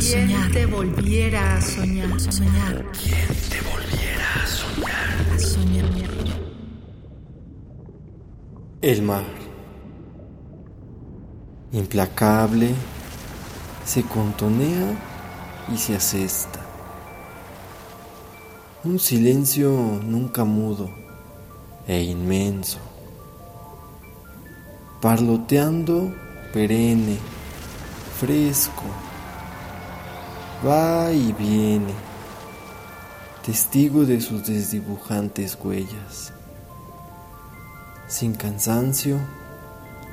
a soñar? te volviera a soñar? soñar? ¿Quién te volviera a soñar? A soñar. El mar. Implacable, se contonea y se asesta. Un silencio nunca mudo e inmenso. Parloteando perenne, fresco. Va y viene, testigo de sus desdibujantes huellas. Sin cansancio,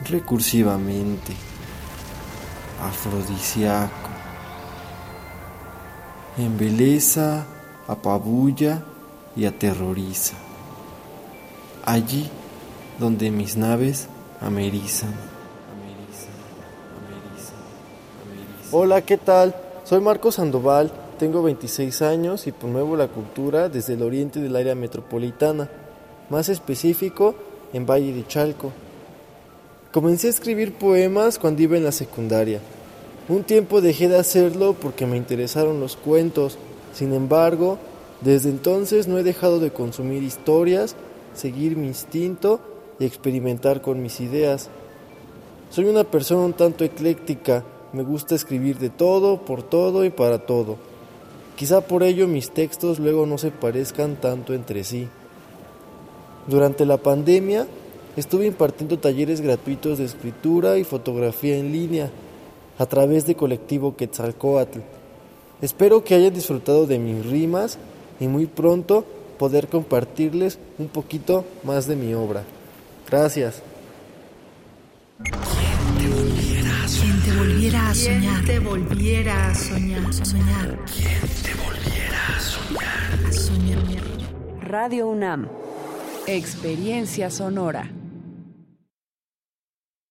recursivamente, afrodisíaco. Embeleza, apabulla y aterroriza. Allí donde mis naves amerizan. Hola, ¿qué tal? Soy Marco Sandoval, tengo 26 años y promuevo la cultura desde el oriente del área metropolitana, más específico en Valle de Chalco. Comencé a escribir poemas cuando iba en la secundaria. Un tiempo dejé de hacerlo porque me interesaron los cuentos. Sin embargo, desde entonces no he dejado de consumir historias, seguir mi instinto y experimentar con mis ideas. Soy una persona un tanto ecléctica, me gusta escribir de todo, por todo y para todo. Quizá por ello mis textos luego no se parezcan tanto entre sí. Durante la pandemia estuve impartiendo talleres gratuitos de escritura y fotografía en línea a través de colectivo Quetzalcoatl. Espero que hayan disfrutado de mis rimas y muy pronto poder compartirles un poquito más de mi obra. Gracias. Volviera a soñar? te volviera a soñar? soñar? ¿Quién te volviera a soñar? A soñar. Radio UNAM. Experiencia sonora.